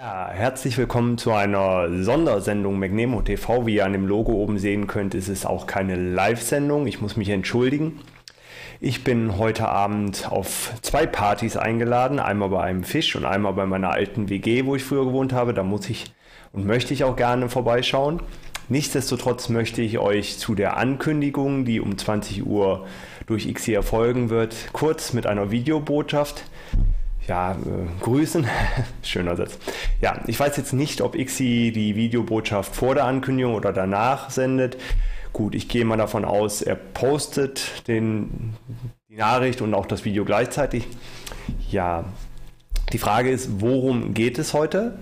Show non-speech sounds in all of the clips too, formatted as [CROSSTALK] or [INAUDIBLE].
Ja, herzlich willkommen zu einer Sondersendung Magnemo TV. Wie ihr an dem Logo oben sehen könnt, ist es auch keine Live-Sendung. Ich muss mich entschuldigen. Ich bin heute Abend auf zwei Partys eingeladen. Einmal bei einem Fisch und einmal bei meiner alten WG, wo ich früher gewohnt habe. Da muss ich und möchte ich auch gerne vorbeischauen. Nichtsdestotrotz möchte ich euch zu der Ankündigung, die um 20 Uhr durch XI erfolgen wird, kurz mit einer Videobotschaft ja, äh, grüßen. [LAUGHS] Schöner Satz. Ja, ich weiß jetzt nicht, ob Xi die Videobotschaft vor der Ankündigung oder danach sendet. Gut, ich gehe mal davon aus, er postet den, die Nachricht und auch das Video gleichzeitig. Ja, die Frage ist, worum geht es heute?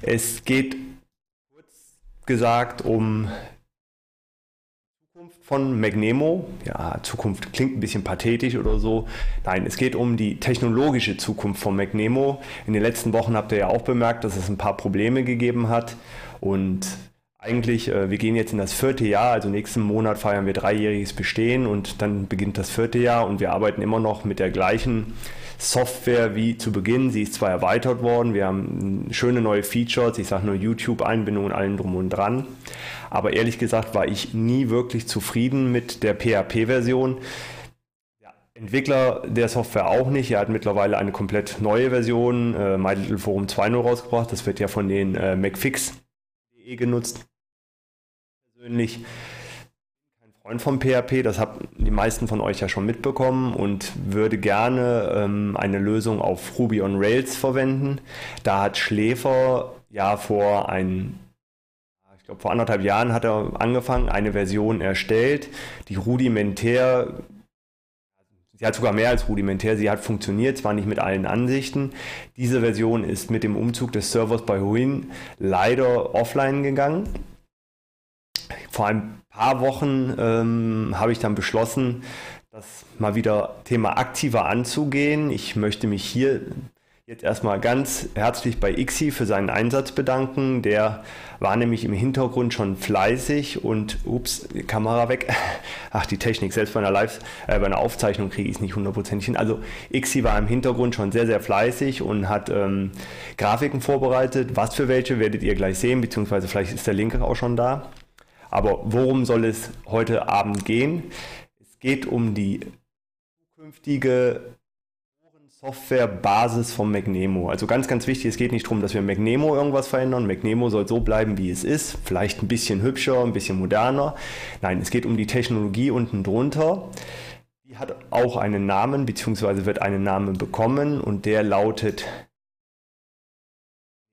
Es geht kurz gesagt um von Magnemo. Ja, Zukunft klingt ein bisschen pathetisch oder so. Nein, es geht um die technologische Zukunft von Magnemo. In den letzten Wochen habt ihr ja auch bemerkt, dass es ein paar Probleme gegeben hat. Und eigentlich, äh, wir gehen jetzt in das vierte Jahr, also nächsten Monat feiern wir dreijähriges Bestehen und dann beginnt das vierte Jahr und wir arbeiten immer noch mit der gleichen Software wie zu Beginn. Sie ist zwar erweitert worden, wir haben schöne neue Features, ich sage nur YouTube-Einbindung und allen drum und dran. Aber ehrlich gesagt war ich nie wirklich zufrieden mit der PHP-Version. Entwickler der Software auch nicht. Er hat mittlerweile eine komplett neue Version, äh, My Little Forum 2.0 rausgebracht. Das wird ja von den äh, McFix.de genutzt. Persönlich Freund von PHP, das haben die meisten von euch ja schon mitbekommen und würde gerne ähm, eine Lösung auf Ruby on Rails verwenden. Da hat Schläfer ja vor ein glaube vor anderthalb Jahren hat er angefangen, eine Version erstellt, die rudimentär Sie hat sogar mehr als rudimentär, sie hat funktioniert, zwar nicht mit allen Ansichten. Diese Version ist mit dem Umzug des Servers bei Huin leider offline gegangen. Vor ein paar Wochen ähm, habe ich dann beschlossen, das mal wieder Thema aktiver anzugehen. Ich möchte mich hier jetzt erstmal ganz herzlich bei Ixi für seinen Einsatz bedanken. Der war nämlich im Hintergrund schon fleißig und ups, Kamera weg. [LAUGHS] Ach, die Technik, selbst bei einer Live, äh, bei einer Aufzeichnung kriege ich es nicht hundertprozentig hin. Also Ixi war im Hintergrund schon sehr, sehr fleißig und hat ähm, Grafiken vorbereitet. Was für welche werdet ihr gleich sehen, beziehungsweise vielleicht ist der Link auch schon da. Aber worum soll es heute Abend gehen? Es geht um die zukünftige Softwarebasis von Magnemo. Also ganz, ganz wichtig, es geht nicht darum, dass wir Magnemo irgendwas verändern. Magnemo soll so bleiben, wie es ist. Vielleicht ein bisschen hübscher, ein bisschen moderner. Nein, es geht um die Technologie unten drunter. Die hat auch einen Namen, beziehungsweise wird einen Namen bekommen und der lautet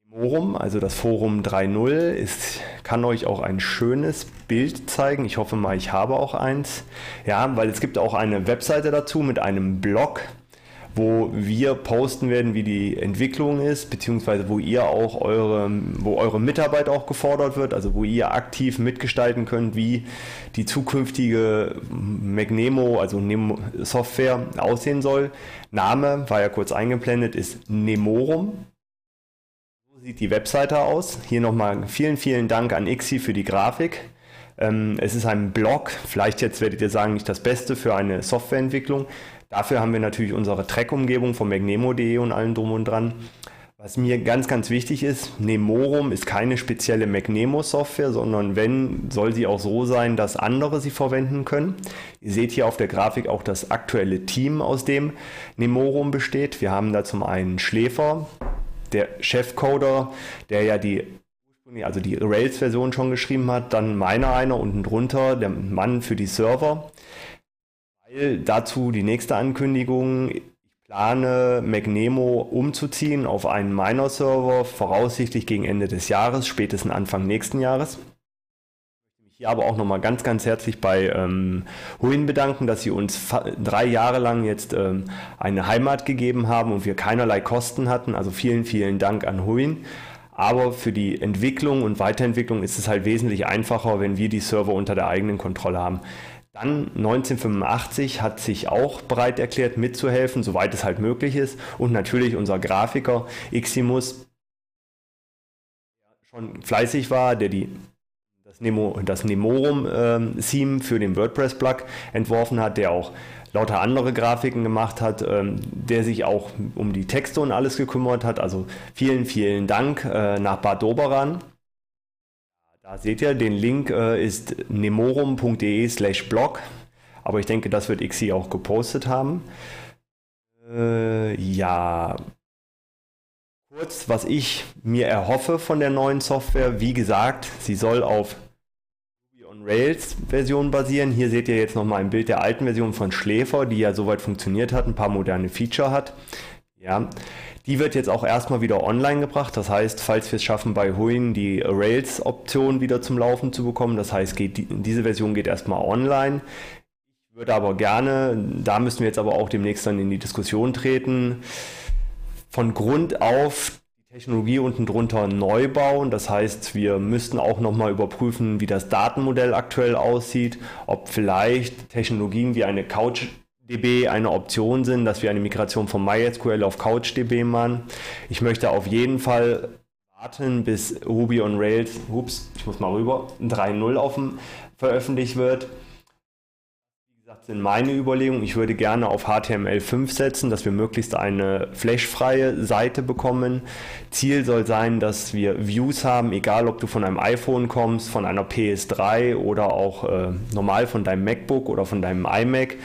Forum, also das Forum 3.0, ist, kann euch auch ein schönes Bild zeigen. Ich hoffe mal, ich habe auch eins. Ja, weil es gibt auch eine Webseite dazu mit einem Blog, wo wir posten werden, wie die Entwicklung ist, beziehungsweise wo ihr auch eure, wo eure Mitarbeit auch gefordert wird, also wo ihr aktiv mitgestalten könnt, wie die zukünftige Magnemo, also Nemo Software aussehen soll. Name war ja kurz eingeblendet, ist Nemorum sieht die Webseite aus. Hier nochmal vielen, vielen Dank an Ixi für die Grafik. Ähm, es ist ein Blog, vielleicht jetzt werdet ihr sagen, nicht das Beste für eine Softwareentwicklung. Dafür haben wir natürlich unsere Track-Umgebung von magnemo.de und allem drum und dran. Was mir ganz, ganz wichtig ist, Nemorum ist keine spezielle Magnemo-Software, sondern wenn, soll sie auch so sein, dass andere sie verwenden können. Ihr seht hier auf der Grafik auch das aktuelle Team, aus dem Nemorum besteht. Wir haben da zum einen Schläfer, der Chefcoder, der ja die also die Rails-Version schon geschrieben hat, dann meiner einer unten drunter, der Mann für die Server. Weil dazu die nächste Ankündigung, ich plane Magnemo umzuziehen auf einen Miner-Server, voraussichtlich gegen Ende des Jahres, spätestens Anfang nächsten Jahres hier aber auch nochmal ganz, ganz herzlich bei ähm, Huin bedanken, dass sie uns drei Jahre lang jetzt ähm, eine Heimat gegeben haben und wir keinerlei Kosten hatten. Also vielen, vielen Dank an Huin. Aber für die Entwicklung und Weiterentwicklung ist es halt wesentlich einfacher, wenn wir die Server unter der eigenen Kontrolle haben. Dann 1985 hat sich auch bereit erklärt, mitzuhelfen, soweit es halt möglich ist. Und natürlich unser Grafiker Iximus, der schon fleißig war, der die das, Nemo, das Nemorum-Theme äh, für den WordPress-Plug entworfen hat, der auch lauter andere Grafiken gemacht hat, ähm, der sich auch um die Texte und alles gekümmert hat. Also vielen, vielen Dank äh, nach Bad Doberan. Da seht ihr, den Link äh, ist nemorum.de slash blog. Aber ich denke, das wird XI auch gepostet haben. Äh, ja, kurz, was ich mir erhoffe von der neuen Software. Wie gesagt, sie soll auf Ruby on Rails Version basieren. Hier seht ihr jetzt nochmal ein Bild der alten Version von Schläfer, die ja soweit funktioniert hat, ein paar moderne Feature hat. Ja, die wird jetzt auch erstmal wieder online gebracht. Das heißt, falls wir es schaffen, bei Huin die Rails-Option wieder zum Laufen zu bekommen, das heißt, geht, diese Version geht erstmal online. Ich würde aber gerne, da müssen wir jetzt aber auch demnächst dann in die Diskussion treten, von Grund auf die Technologie unten drunter neu bauen. Das heißt, wir müssten auch nochmal überprüfen, wie das Datenmodell aktuell aussieht, ob vielleicht Technologien wie eine CouchDB eine Option sind, dass wir eine Migration von MySQL auf CouchDB machen. Ich möchte auf jeden Fall warten, bis Ruby on Rails, ups, ich muss mal rüber, 3.0 offen veröffentlicht wird gesagt, sind meine Überlegungen. Ich würde gerne auf HTML5 setzen, dass wir möglichst eine flashfreie Seite bekommen. Ziel soll sein, dass wir Views haben, egal ob du von einem iPhone kommst, von einer PS3 oder auch äh, normal von deinem MacBook oder von deinem iMac.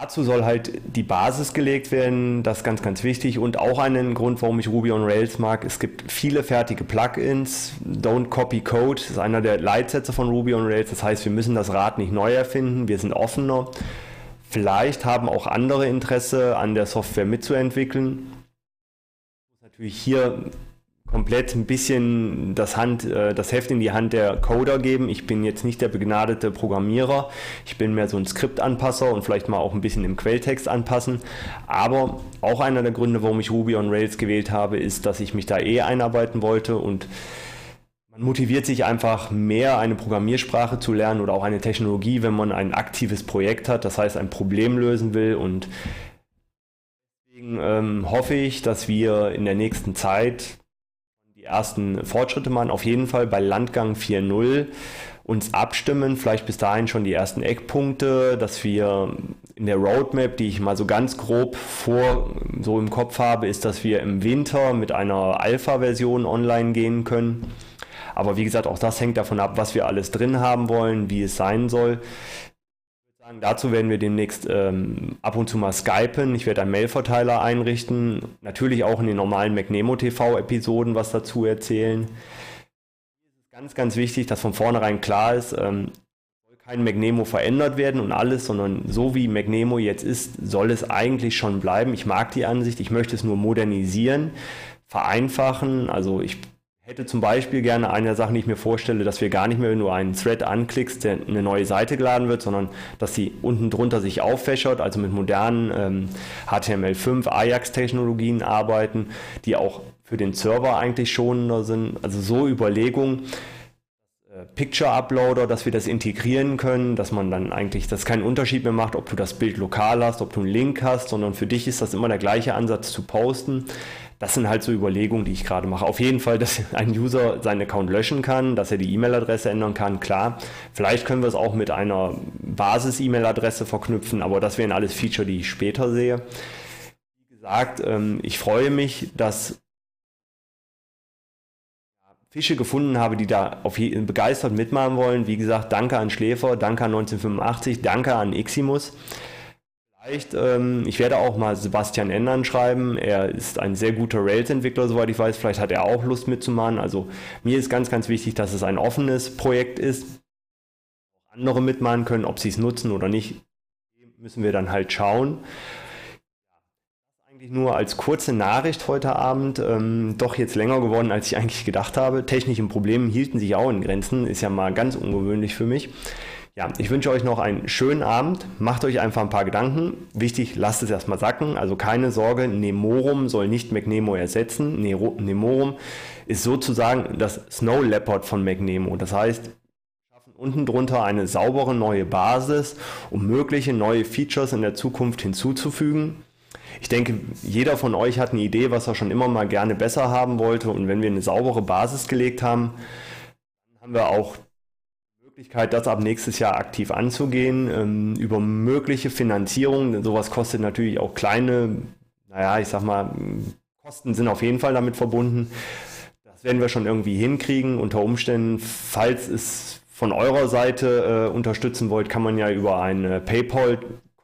Dazu soll halt die Basis gelegt werden, das ist ganz, ganz wichtig und auch einen Grund, warum ich Ruby on Rails mag. Es gibt viele fertige Plugins. Don't copy code ist einer der Leitsätze von Ruby on Rails. Das heißt, wir müssen das Rad nicht neu erfinden, wir sind offener. Vielleicht haben auch andere Interesse an der Software mitzuentwickeln. Natürlich hier komplett ein bisschen das, Hand, äh, das Heft in die Hand der Coder geben. Ich bin jetzt nicht der begnadete Programmierer. Ich bin mehr so ein Skriptanpasser und vielleicht mal auch ein bisschen im Quelltext anpassen. Aber auch einer der Gründe, warum ich Ruby on Rails gewählt habe, ist, dass ich mich da eh einarbeiten wollte und man motiviert sich einfach mehr, eine Programmiersprache zu lernen oder auch eine Technologie, wenn man ein aktives Projekt hat, das heißt ein Problem lösen will und Deswegen ähm, hoffe ich, dass wir in der nächsten Zeit ersten Fortschritte machen. Auf jeden Fall bei Landgang 4.0 uns abstimmen, vielleicht bis dahin schon die ersten Eckpunkte, dass wir in der Roadmap, die ich mal so ganz grob vor so im Kopf habe, ist, dass wir im Winter mit einer Alpha-Version online gehen können. Aber wie gesagt, auch das hängt davon ab, was wir alles drin haben wollen, wie es sein soll dazu werden wir demnächst ähm, ab und zu mal skypen. Ich werde einen Mailverteiler einrichten. Natürlich auch in den normalen McNemo TV-Episoden was dazu erzählen. Es ist ganz, ganz wichtig, dass von vornherein klar ist, ähm, soll kein McNemo verändert werden und alles, sondern so wie McNemo jetzt ist, soll es eigentlich schon bleiben. Ich mag die Ansicht, ich möchte es nur modernisieren, vereinfachen. Also ich hätte zum Beispiel gerne eine Sache, die ich mir vorstelle, dass wir gar nicht mehr, wenn du einen Thread anklickst, der eine neue Seite geladen wird, sondern dass sie unten drunter sich auffächert, also mit modernen ähm, HTML5, Ajax-Technologien arbeiten, die auch für den Server eigentlich schonender sind. Also so Überlegungen. Äh, Picture Uploader, dass wir das integrieren können, dass man dann eigentlich, das keinen Unterschied mehr macht, ob du das Bild lokal hast, ob du einen Link hast, sondern für dich ist das immer der gleiche Ansatz zu posten das sind halt so Überlegungen, die ich gerade mache. Auf jeden Fall, dass [LAUGHS] ein User seinen Account löschen kann, dass er die E-Mail-Adresse ändern kann, klar. Vielleicht können wir es auch mit einer Basis-E-Mail-Adresse verknüpfen, aber das wären alles Feature, die ich später sehe. Wie gesagt, ähm, ich freue mich, dass Fische gefunden habe, die da auf begeistert mitmachen wollen. Wie gesagt, danke an Schläfer, danke an 1985, danke an Iximus. Vielleicht, ähm, ich werde auch mal Sebastian Endern schreiben. Er ist ein sehr guter Rails-Entwickler, soweit ich weiß. Vielleicht hat er auch Lust mitzumachen. Also mir ist ganz, ganz wichtig, dass es ein offenes Projekt ist. Andere mitmachen können, ob sie es nutzen oder nicht, müssen wir dann halt schauen. Eigentlich nur als kurze Nachricht heute Abend, ähm, doch jetzt länger geworden, als ich eigentlich gedacht habe. Technische Probleme hielten sich auch in Grenzen, ist ja mal ganz ungewöhnlich für mich. Ja, ich wünsche euch noch einen schönen Abend. Macht euch einfach ein paar Gedanken. Wichtig, lasst es erstmal sacken. Also keine Sorge, Nemorum soll nicht McNemo ersetzen. Nemorum ist sozusagen das Snow Leopard von McNemo. Das heißt, unten drunter eine saubere neue Basis, um mögliche neue Features in der Zukunft hinzuzufügen. Ich denke, jeder von euch hat eine Idee, was er schon immer mal gerne besser haben wollte. Und wenn wir eine saubere Basis gelegt haben, haben wir auch die Möglichkeit, das ab nächstes Jahr aktiv anzugehen, ähm, über mögliche Finanzierung. Sowas kostet natürlich auch kleine, naja, ich sag mal, Kosten sind auf jeden Fall damit verbunden. Das werden wir schon irgendwie hinkriegen. Unter Umständen, falls es von eurer Seite äh, unterstützen wollt, kann man ja über ein äh, PayPal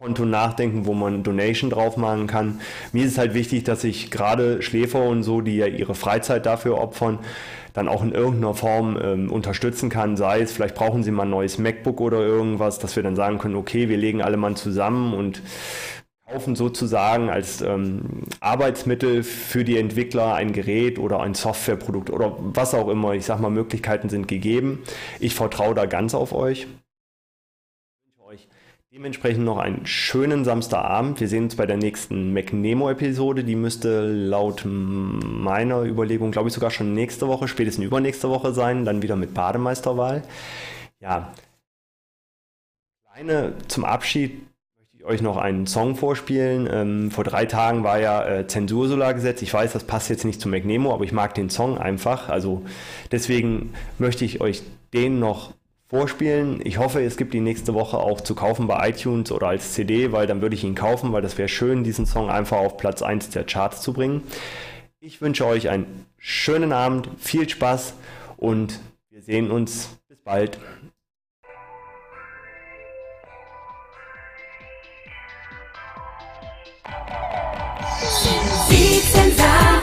Konto nachdenken, wo man Donation drauf machen kann. Mir ist es halt wichtig, dass ich gerade Schläfer und so, die ja ihre Freizeit dafür opfern, dann auch in irgendeiner Form ähm, unterstützen kann. Sei es, vielleicht brauchen sie mal ein neues MacBook oder irgendwas, dass wir dann sagen können, okay, wir legen alle mal zusammen und kaufen sozusagen als ähm, Arbeitsmittel für die Entwickler ein Gerät oder ein Softwareprodukt oder was auch immer. Ich sag mal, Möglichkeiten sind gegeben. Ich vertraue da ganz auf euch. Dementsprechend noch einen schönen Samstagabend. Wir sehen uns bei der nächsten McNemo-Episode. Die müsste laut meiner Überlegung, glaube ich, sogar schon nächste Woche, spätestens übernächste Woche sein. Dann wieder mit Bademeisterwahl. Ja. Kleine zum Abschied möchte ich euch noch einen Song vorspielen. Ähm, vor drei Tagen war ja äh, Zensursolar-Gesetz. Ich weiß, das passt jetzt nicht zu McNemo, aber ich mag den Song einfach. Also deswegen möchte ich euch den noch vorspielen. Ich hoffe, es gibt die nächste Woche auch zu kaufen bei iTunes oder als CD, weil dann würde ich ihn kaufen, weil das wäre schön, diesen Song einfach auf Platz 1 der Charts zu bringen. Ich wünsche euch einen schönen Abend, viel Spaß und wir sehen uns. Bis bald. steigert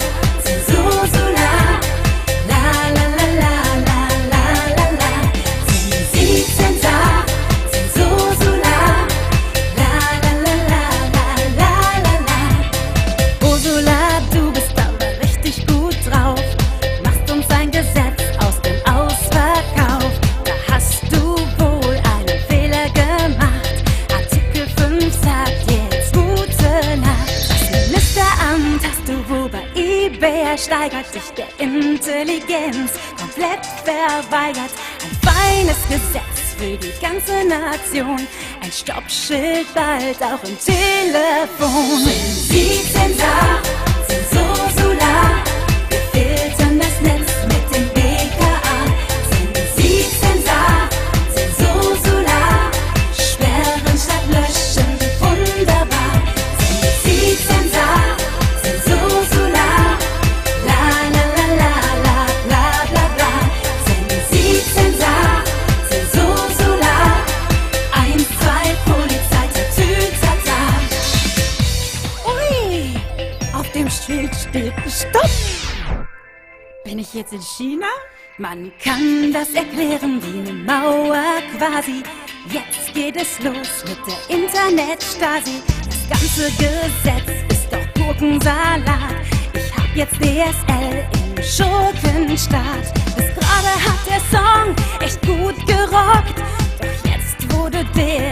Intelligenz komplett verweigert. Ein feines Gesetz für die ganze Nation. Ein Stoppschild bald auch im Telefon. Sie Zensar, Zensur, Solar. ich jetzt in China? Man kann das erklären wie eine Mauer quasi. Jetzt geht es los mit der Internetstasi. Das ganze Gesetz ist doch Gurkensalat. Ich hab jetzt DSL im Schurkenstaat. Bis gerade hat der Song echt gut gerockt. Doch jetzt wurde der